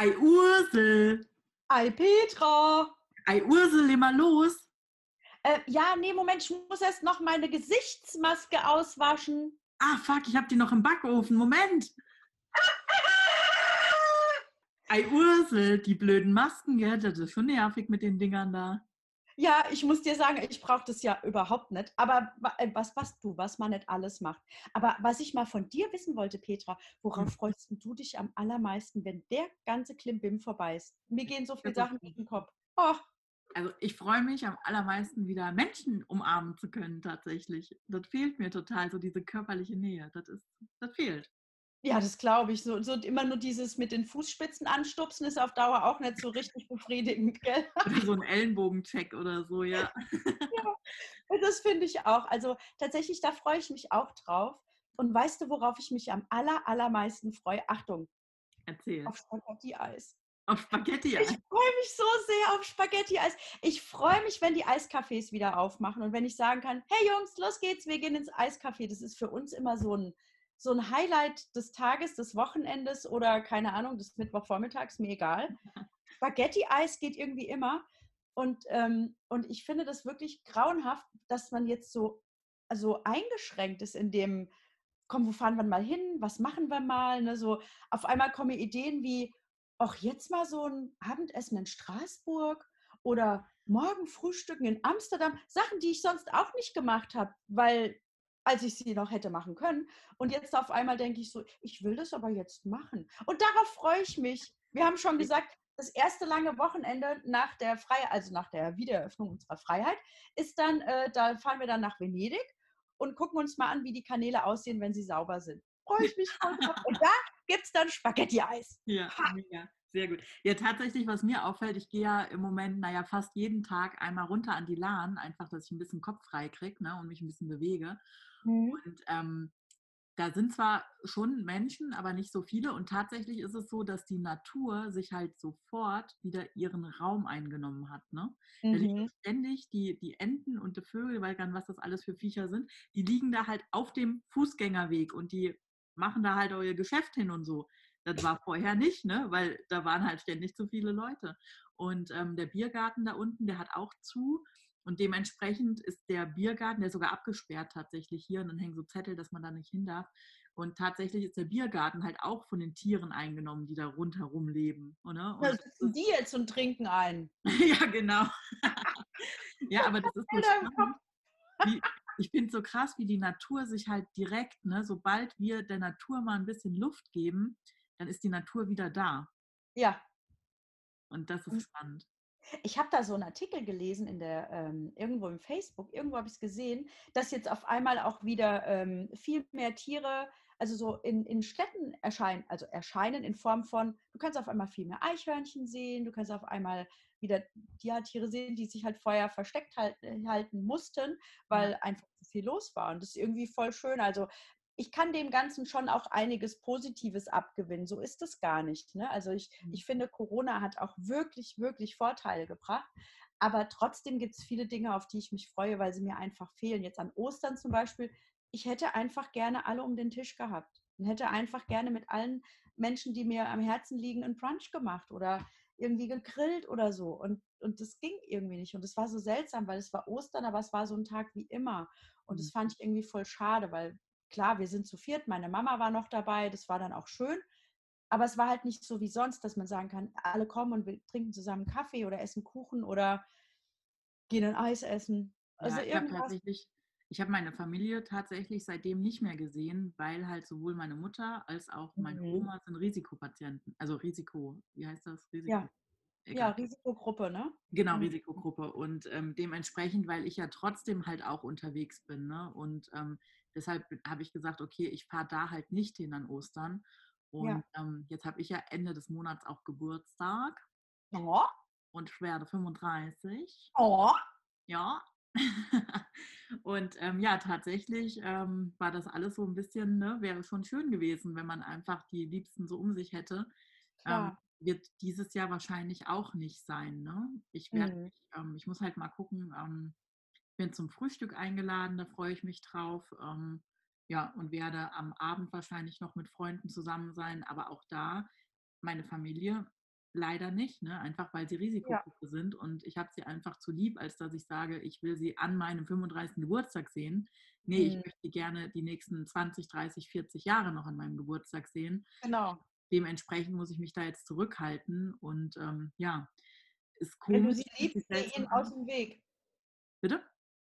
Ei Ursel. Ei Petra. Ei Ursel, leg mal los. Äh, ja, nee, Moment, ich muss erst noch meine Gesichtsmaske auswaschen. Ah, fuck, ich hab die noch im Backofen. Moment. Ei Ursel, die blöden Masken, gell? Das ist schon nervig mit den Dingern da. Ja, ich muss dir sagen, ich brauche das ja überhaupt nicht. Aber äh, was, was du, was man nicht alles macht. Aber was ich mal von dir wissen wollte, Petra, worauf Hm. freust du dich am allermeisten, wenn der ganze Klimbim vorbei ist? Mir gehen so viele Sachen durch den Kopf. Oh, Also ich freue mich am allermeisten wieder Menschen umarmen zu können tatsächlich. Das fehlt mir total, so diese körperliche Nähe. Das ist, das fehlt. Ja, das glaube ich. So, so immer nur dieses mit den Fußspitzen anstupsen ist auf Dauer auch nicht so richtig befriedigend, gell? Oder so ein Ellenbogencheck oder so, ja. Das finde ich auch. Also tatsächlich, da freue ich mich auch drauf. Und weißt du, worauf ich mich am aller, allermeisten freue? Achtung, Erzähl. auf Spaghetti-Eis. Auf Spaghetti. Ich freue mich so sehr auf Spaghetti-Eis. Ich freue mich, wenn die Eiscafés wieder aufmachen und wenn ich sagen kann, hey Jungs, los geht's, wir gehen ins Eiscafé. Das ist für uns immer so ein, so ein Highlight des Tages, des Wochenendes oder keine Ahnung, des Mittwochvormittags, mir egal. Spaghetti-Eis geht irgendwie immer. Und, ähm, und ich finde das wirklich grauenhaft, dass man jetzt so also eingeschränkt ist in dem, komm, wo fahren wir mal hin, was machen wir mal? Ne? So, auf einmal kommen Ideen wie, auch jetzt mal so ein Abendessen in Straßburg oder morgen Frühstücken in Amsterdam. Sachen, die ich sonst auch nicht gemacht habe, weil als ich sie noch hätte machen können. Und jetzt auf einmal denke ich so, ich will das aber jetzt machen. Und darauf freue ich mich. Wir haben schon gesagt, das erste lange Wochenende nach der Freiheit, also nach der Wiedereröffnung unserer Freiheit, ist dann, äh, da fahren wir dann nach Venedig und gucken uns mal an, wie die Kanäle aussehen, wenn sie sauber sind. Freue ich mich voll drauf. Und da gibt es dann Spaghetti-Eis. Ja, mega. Sehr gut. Ja, tatsächlich, was mir auffällt, ich gehe ja im Moment, naja, fast jeden Tag einmal runter an die Lahn, einfach, dass ich ein bisschen Kopf frei kriege ne, und mich ein bisschen bewege. Und ähm, da sind zwar schon Menschen, aber nicht so viele. Und tatsächlich ist es so, dass die Natur sich halt sofort wieder ihren Raum eingenommen hat. Ne? Da liegen Mhm. ständig die, die Enten und die Vögel, weil dann was das alles für Viecher sind, die liegen da halt auf dem Fußgängerweg und die machen da halt euer Geschäft hin und so. Das war vorher nicht, ne? weil da waren halt ständig zu viele Leute. Und ähm, der Biergarten da unten, der hat auch zu. Und dementsprechend ist der Biergarten, der ist sogar abgesperrt tatsächlich hier. Und dann hängen so Zettel, dass man da nicht hin darf. Und tatsächlich ist der Biergarten halt auch von den Tieren eingenommen, die da rundherum leben. Ne? Und Da das sitzen die jetzt und trinken ein. ja, genau. ja, aber das ist so ich finde so krass, wie die Natur sich halt direkt, ne, sobald wir der Natur mal ein bisschen Luft geben, dann ist die Natur wieder da. Ja, Und das ist spannend. Ich habe da so einen Artikel gelesen in der ähm, irgendwo im Facebook, irgendwo habe ich es gesehen, dass jetzt auf einmal auch wieder ähm, viel mehr Tiere, also so in, in Städten erscheinen, also erscheinen in Form von, du kannst auf einmal viel mehr Eichhörnchen sehen, du kannst auf einmal wieder ja, Tiere sehen, die sich halt vorher versteckt halten, halten mussten, weil einfach zu viel los war. Und das ist irgendwie voll schön. Also ich kann dem Ganzen schon auch einiges Positives abgewinnen. So ist es gar nicht. Ne? Also ich, Mhm. ich finde, Corona hat auch wirklich, wirklich Vorteile gebracht. Aber trotzdem gibt es viele Dinge, auf die ich mich freue, weil sie mir einfach fehlen. Jetzt an Ostern zum Beispiel. Ich hätte einfach gerne alle um den Tisch gehabt und hätte einfach gerne mit allen Menschen, die mir am Herzen liegen, einen Brunch gemacht oder irgendwie gegrillt oder so. Und, und das ging irgendwie nicht. Und es war so seltsam, weil es war Ostern, aber es war so ein Tag wie immer. Und das Mhm. fand ich irgendwie voll schade, weil klar, wir sind zu viert, meine Mama war noch dabei, das war dann auch schön. Aber es war halt nicht so wie sonst, dass man sagen kann, alle kommen und wir trinken zusammen Kaffee oder essen Kuchen oder gehen ein Eis essen. Also ja, ich habe irgendwas. tatsächlich, ich habe meine Familie tatsächlich seitdem nicht mehr gesehen, weil halt sowohl meine Mutter als auch meine Mhm. Oma sind Risikopatienten. Also Risiko, wie heißt das? Risiko. Ja. Ja. Risikogruppe, ne? Genau, Mhm. Risikogruppe. Und ähm, dementsprechend, weil ich ja trotzdem halt auch unterwegs bin. Ne? Und ähm, deshalb habe ich gesagt, okay, ich fahre da halt nicht hin an Ostern. Und ähm, jetzt habe ich ja Ende des Monats auch Geburtstag Oh, und ich werde 35. oh. Ja. und ähm, ja, tatsächlich ähm, war das alles so ein bisschen, ne, wäre schon schön gewesen, wenn man einfach die Liebsten so um sich hätte. Ähm, wird dieses Jahr wahrscheinlich auch nicht sein. Ne? Ich werde, Mhm. mich, ähm, ich muss halt mal gucken. Ich bin zum Frühstück eingeladen, da freue ich mich drauf. Ähm, ja, und werde am Abend wahrscheinlich noch mit Freunden zusammen sein. Aber auch da, meine Familie leider nicht, ne? einfach weil sie Ja. Risikogruppe sind. Und ich habe sie einfach zu lieb, als dass ich sage, ich will sie an meinem 35. Geburtstag sehen. Nee, ich Mhm. möchte sie gerne die nächsten 20, 30, 40 Jahre noch an meinem Geburtstag sehen. Genau. Dementsprechend muss ich mich da jetzt zurückhalten. Und ähm, ja, ist Wenn du sie liebst, geh ihnen aus dem Weg. Bitte?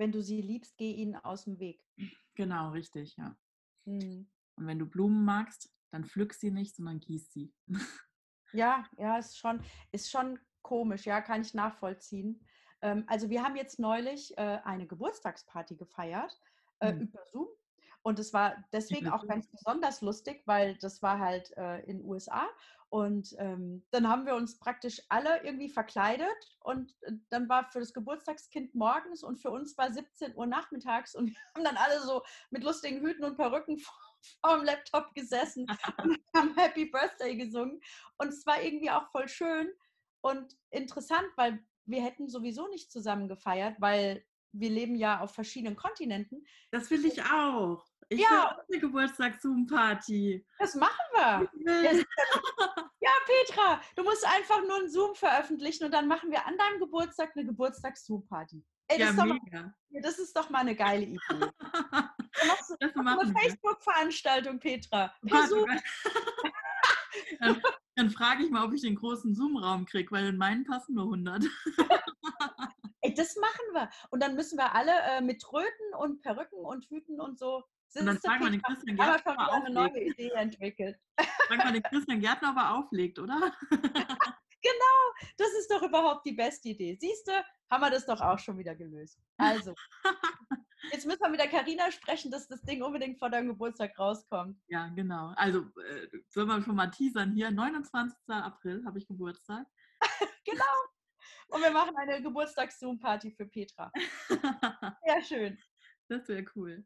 Wenn du sie liebst, geh ihnen aus dem Weg. Genau, richtig, ja. Mhm. Und wenn du Blumen magst, dann pflück sie nicht, sondern gieß sie. Ja, ja, ist schon, ist schon komisch, ja, kann ich nachvollziehen. Ähm, also wir haben jetzt neulich äh, eine Geburtstagsparty gefeiert äh, Hm. über Zoom. Und es war deswegen auch Zoom. ganz besonders lustig, weil das war halt äh, in den USA. Und ähm, dann haben wir uns praktisch alle irgendwie verkleidet und äh, dann war für das Geburtstagskind morgens und für uns war 17 Uhr nachmittags und wir haben dann alle so mit lustigen Hüten und Perücken vor, vor dem Laptop gesessen und haben Happy Birthday gesungen. Und es war irgendwie auch voll schön und interessant, weil wir hätten sowieso nicht zusammen gefeiert, weil wir leben ja auf verschiedenen Kontinenten. Das will ich auch. Ich Ja. will auch eine Geburtstags-Zoom-Party. Das machen wir. Ja, Petra, du musst einfach nur einen Zoom veröffentlichen und dann machen wir an deinem Geburtstag eine Geburtstags-Zoom-Party. Ey, das, Ja, ist doch mal, das ist doch mal eine geile Idee. Dann machst du Das eine machen wir. Facebook-Veranstaltung, Petra. Dann, dann frage ich mal, ob ich den großen Zoom-Raum kriege, weil in meinen passen nur 100. Ey, das machen wir. Und dann müssen wir alle äh, mit Tröten und Perücken und Hüten und so. Und dann fragen wir den Christian haben wir Gärtner, ob er eine neue. Idee entwickelt. Fragen wir den Christian Gärtner, ob er auflegt, oder? Das ist doch überhaupt die beste Idee. Siehst du, haben wir das doch auch schon wieder gelöst. Also, jetzt müssen wir mit der Karina sprechen, dass das Ding unbedingt vor deinem Geburtstag rauskommt. Ja, genau. Also, äh, sollen wir schon mal teasern hier? 29. April habe ich Geburtstag. Genau. Und wir machen eine Geburtstags-Zoom-Party für Petra. Sehr schön. das wäre cool.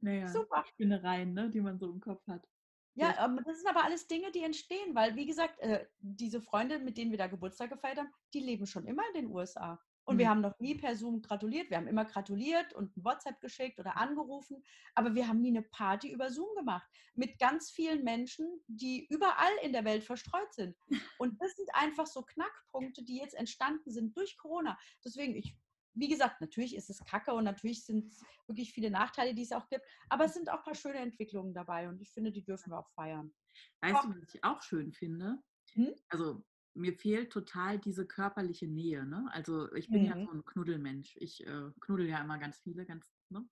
Naja, Super. Spinnereien, ne, die man so im Kopf hat. Ja, ähm, das sind aber alles Dinge, die entstehen, weil, wie gesagt, äh, diese Freunde, mit denen wir da Geburtstag gefeiert haben, die leben schon immer in den USA. Und wir Mhm. haben noch nie per Zoom gratuliert. Wir haben immer gratuliert und ein WhatsApp geschickt oder angerufen, aber wir haben nie eine Party über Zoom gemacht. Mit ganz vielen Menschen, die überall in der Welt verstreut sind. Und das sind einfach so Knackpunkte, die jetzt entstanden sind durch Corona. Deswegen, ich, wie gesagt, natürlich ist es kacke und natürlich sind es wirklich viele Nachteile, die es auch gibt, aber es sind auch ein paar schöne Entwicklungen dabei und ich finde, die dürfen wir auch feiern. Weißt du, was ich auch schön finde? Hm? Also, mir fehlt total diese körperliche Nähe. Ne? Also, ich bin ja Mhm. so ein Knuddelmensch. Ich äh, knuddel ja immer ganz viele, ganz. Ne?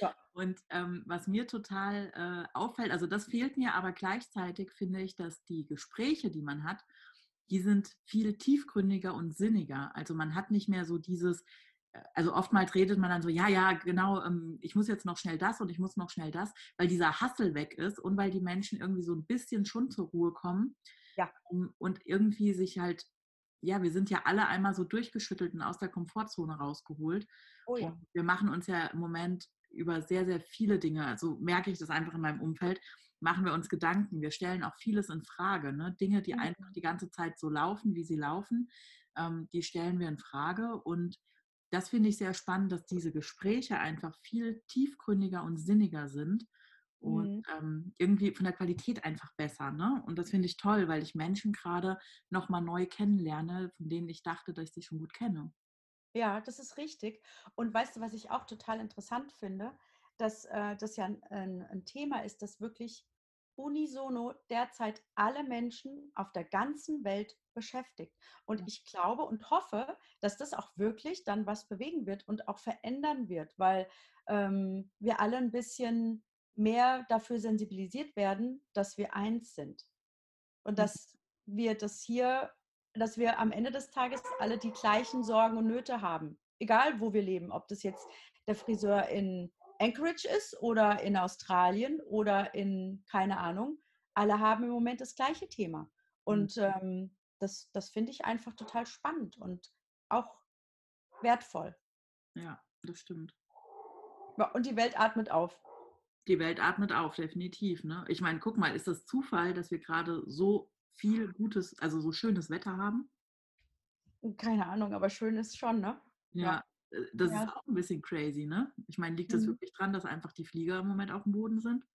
Ja. Und ähm, was mir total äh, auffällt, also das fehlt mir, aber gleichzeitig finde ich, dass die Gespräche, die man hat, die sind viel tiefgründiger und sinniger. Also man hat nicht mehr so dieses, äh, also oftmals redet man dann so, ja, ja, genau, ähm, ich muss jetzt noch schnell das und ich muss noch schnell das, weil dieser Hassel weg ist und weil die Menschen irgendwie so ein bisschen schon zur Ruhe kommen Ja. und irgendwie sich halt, ja, wir sind ja alle einmal so durchgeschüttelt und aus der Komfortzone rausgeholt. Oh ja. Und wir machen uns ja im Moment über sehr, sehr viele Dinge, also merke ich das einfach in meinem Umfeld, machen wir uns Gedanken. Wir stellen auch vieles in Frage. Ne? Dinge, die Mhm. einfach die ganze Zeit so laufen, wie sie laufen, ähm, die stellen wir in Frage. Und das finde ich sehr spannend, dass diese Gespräche einfach viel tiefgründiger und sinniger sind und Mhm. ähm, irgendwie von der Qualität einfach besser. Ne? Und das finde ich toll, weil ich Menschen gerade nochmal neu kennenlerne, von denen ich dachte, dass ich sie schon gut kenne. Ja, das ist richtig. Und weißt du, was ich auch total interessant finde, dass äh, das ja ein, ein, ein Thema ist, das wirklich unisono derzeit alle Menschen auf der ganzen Welt beschäftigt. Und ich glaube und hoffe, dass das auch wirklich dann was bewegen wird und auch verändern wird, weil ähm, wir alle ein bisschen mehr dafür sensibilisiert werden, dass wir eins sind. Und dass wir das hier, dass wir am Ende des Tages alle die gleichen Sorgen und Nöte haben. Egal, wo wir leben. Ob das jetzt der Friseur in Anchorage ist oder in Australien oder in, keine Ahnung. Alle haben im Moment das gleiche Thema. Und ähm, das, das finde ich einfach total spannend und auch wertvoll. Ja, das stimmt. Und die Welt atmet auf. Die Welt atmet auf, definitiv. Ne? Ich meine, guck mal, ist das Zufall, dass wir gerade so viel gutes, also so schönes Wetter haben? Keine Ahnung, aber schön ist schon, ne? Ja. äh, Das Ja. ist auch ein bisschen crazy, ne? Ich meine, liegt das Mhm. wirklich dran, dass einfach die Flieger im Moment auf dem Boden sind?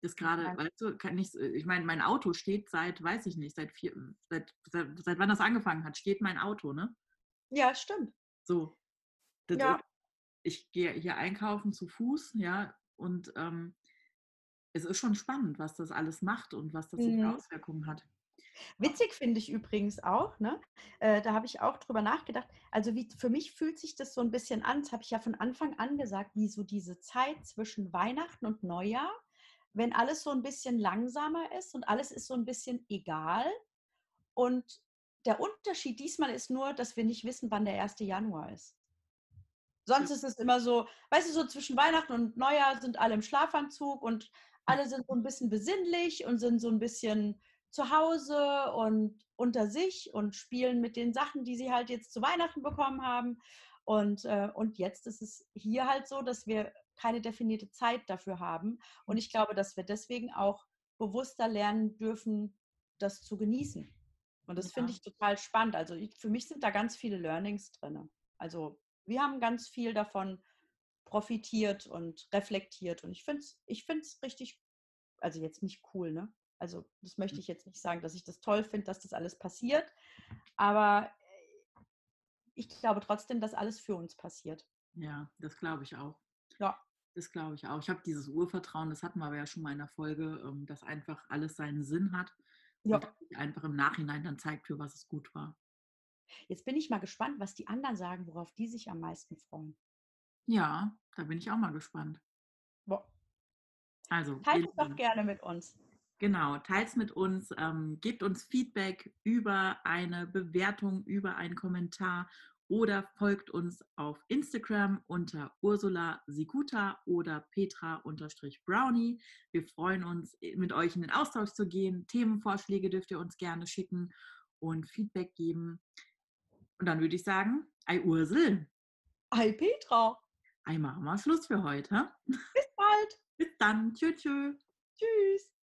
Das gerade, Ja. weißt du, kann ich, ich meine, mein Auto steht seit, weiß ich nicht, seit vier, seit, seit, seit wann das angefangen hat, steht mein Auto, ne? Ja, stimmt. So. Das Ja. ist, ich gehe hier einkaufen zu Fuß, ja, und ähm, es ist schon spannend, was das alles macht und was das so für Mhm. Auswirkungen hat. Witzig finde ich übrigens auch, ne? Äh, da habe ich auch drüber nachgedacht. Also wie, für mich fühlt sich das so ein bisschen an, das habe ich ja von Anfang an gesagt, wie so diese Zeit zwischen Weihnachten und Neujahr, wenn alles so ein bisschen langsamer ist und alles ist so ein bisschen egal. Und der Unterschied diesmal ist nur, dass wir nicht wissen, wann der 1. Januar ist. Sonst ist es immer so, weißt du, so zwischen Weihnachten und Neujahr sind alle im Schlafanzug und alle sind so ein bisschen besinnlich und sind so ein bisschen zu Hause und unter sich und spielen mit den Sachen, die sie halt jetzt zu Weihnachten bekommen haben. Und, äh, und jetzt ist es hier halt so, dass wir keine definierte Zeit dafür haben. Und ich glaube, dass wir deswegen auch bewusster lernen dürfen, das zu genießen. Und das finde Ja. ich total spannend. Also ich, für mich sind da ganz viele Learnings drin. Also wir haben ganz viel davon profitiert und reflektiert. Und ich finde es ich find's richtig, also jetzt nicht cool, ne? Also das möchte ich jetzt nicht sagen, dass ich das toll finde, dass das alles passiert. Aber äh, ich glaube trotzdem, dass alles für uns passiert. Ja, das glaube ich auch. Ja. Das glaube ich auch. Ich habe dieses Urvertrauen, das hatten wir aber ja schon mal in der Folge, ähm, dass einfach alles seinen Sinn hat Ja. und einfach im Nachhinein dann zeigt, für was es gut war. Jetzt bin ich mal gespannt, was die anderen sagen, worauf die sich am meisten freuen. Ja, da bin ich auch mal gespannt. Boah. Also, Teilt es doch gerne mit uns. genau, teilt mit uns, ähm, gebt uns Feedback über eine Bewertung, über einen Kommentar oder folgt uns auf Instagram unter Ursula Sikuta oder Petra-Brownie. Wir freuen uns, mit euch in den Austausch zu gehen. Themenvorschläge dürft ihr uns gerne schicken und Feedback geben. Und dann würde ich sagen, ei Ursel, Hi Petra, ei wir Schluss für heute. bis bald. Bis dann. Tschüss. tschüss. Tschüss.